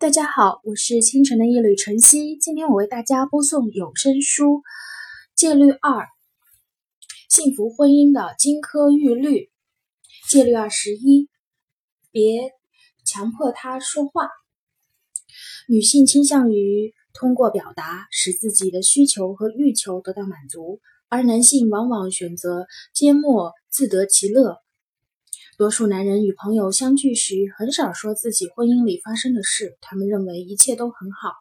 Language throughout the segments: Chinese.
大家好，我是清晨的一缕晨曦。今天我为大家播送有声书《戒律二：幸福婚姻的金科玉律》。戒律二十一：别强迫他说话。女性倾向于通过表达使自己的需求和欲求得到满足，而男性往往选择缄默，自得其乐。多数男人与朋友相聚时，很少说自己婚姻里发生的事，他们认为一切都很好。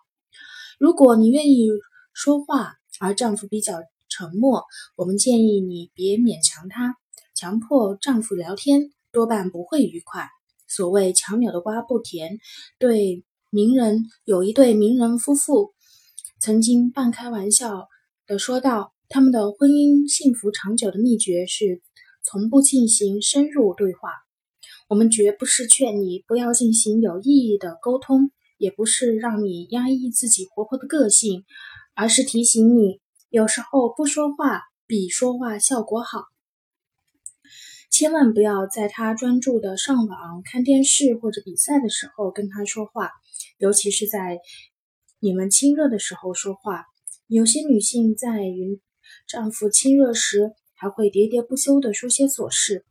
如果你愿意说话，而丈夫比较沉默，我们建议你别勉强他。强迫丈夫聊天，多半不会愉快。所谓“强扭的瓜不甜”，对名人有一对名人夫妇曾经半开玩笑的说道：“他们的婚姻幸福长久的秘诀是。”从不进行深入对话，我们绝不是劝你不要进行有意义的沟通，也不是让你压抑自己活泼的个性，而是提醒你，有时候不说话比说话效果好。千万不要在他专注的上网、看电视或者比赛的时候跟他说话，尤其是在你们亲热的时候说话。有些女性在与丈夫亲热时，还会喋喋不休地说些琐事，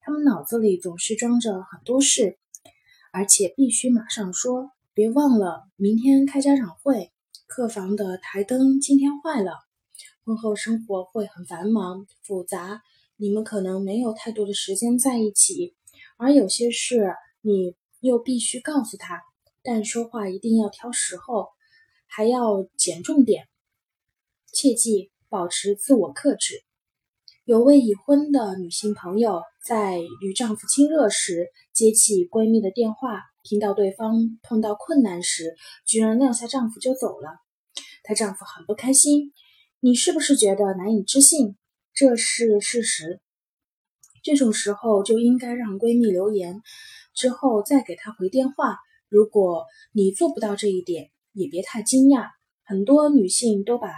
他们脑子里总是装着很多事，而且必须马上说。别忘了，明天开家长会，客房的台灯今天坏了。婚后生活会很繁忙复杂，你们可能没有太多的时间在一起，而有些事你又必须告诉他。但说话一定要挑时候，还要减重点，切记保持自我克制。有位已婚的女性朋友在与丈夫亲热时接起闺蜜的电话，听到对方碰到困难时，居然撂下丈夫就走了。她丈夫很不开心。你是不是觉得难以置信？这是事实。这种时候就应该让闺蜜留言，之后再给她回电话。如果你做不到这一点，也别太惊讶。很多女性都把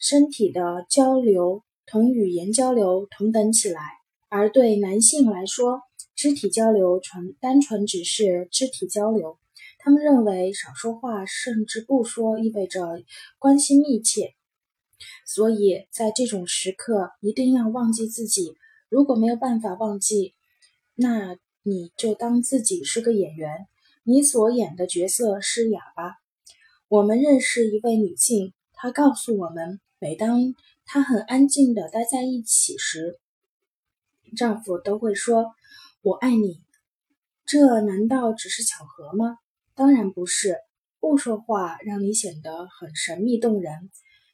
身体的交流。同语言交流同等起来，而对男性来说，肢体交流纯单纯只是肢体交流。他们认为少说话甚至不说意味着关系密切，所以在这种时刻一定要忘记自己。如果没有办法忘记，那你就当自己是个演员，你所演的角色是哑巴。我们认识一位女性，她告诉我们，每当她很安静的待在一起时，丈夫都会说：“我爱你。”这难道只是巧合吗？当然不是。不说话让你显得很神秘动人，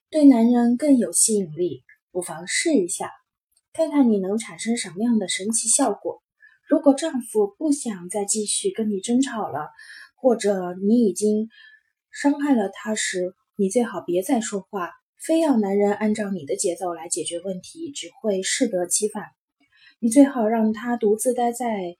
对男人更有吸引力。不妨试一下，看看你能产生什么样的神奇效果。如果丈夫不想再继续跟你争吵了，或者你已经伤害了他时，你最好别再说话。非要男人按照你的节奏来解决问题，只会适得其反。你最好让他独自待在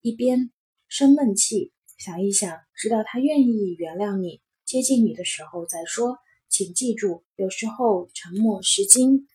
一边生闷气，想一想，直到他愿意原谅你、接近你的时候再说。请记住，有时候沉默是金。